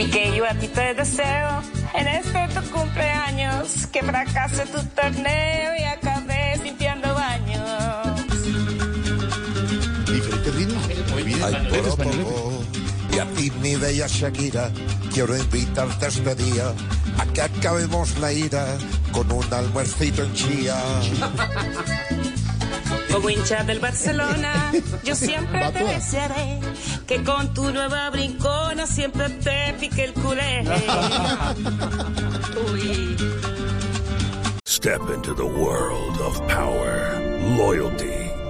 Piqué, yo a ti te deseo en este tu cumpleaños que fracase tu torneo y acabes limpiando baños. Diferente ritmo. Muy bien. Ay, por y a ti, mi bella Shakira, quiero invitarte este día a que acabemos la ira con un almuercito en chía. Como hincha del Barcelona, yo siempre te desearé que con tu nueva brincona siempre te pique el culé. Uy. Step into the world of power, loyalty,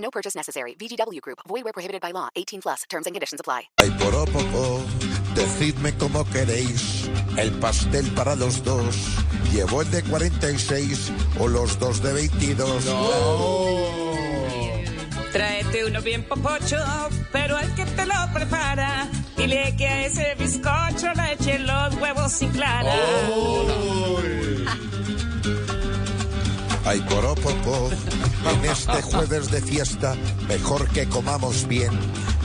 No purchase necessary. VGW Group. Void where prohibited by law. 18 plus. Terms and conditions apply. Ay, poco, decidme cómo queréis el pastel para los dos. ¿Llevo el de 46 o los dos de 22? Tráete uno bien popocho, pero al que te lo prepara, dile que a ese bizcocho le eche los huevos sin clara. Ay, poco, en este jueves de fiesta, mejor que comamos bien.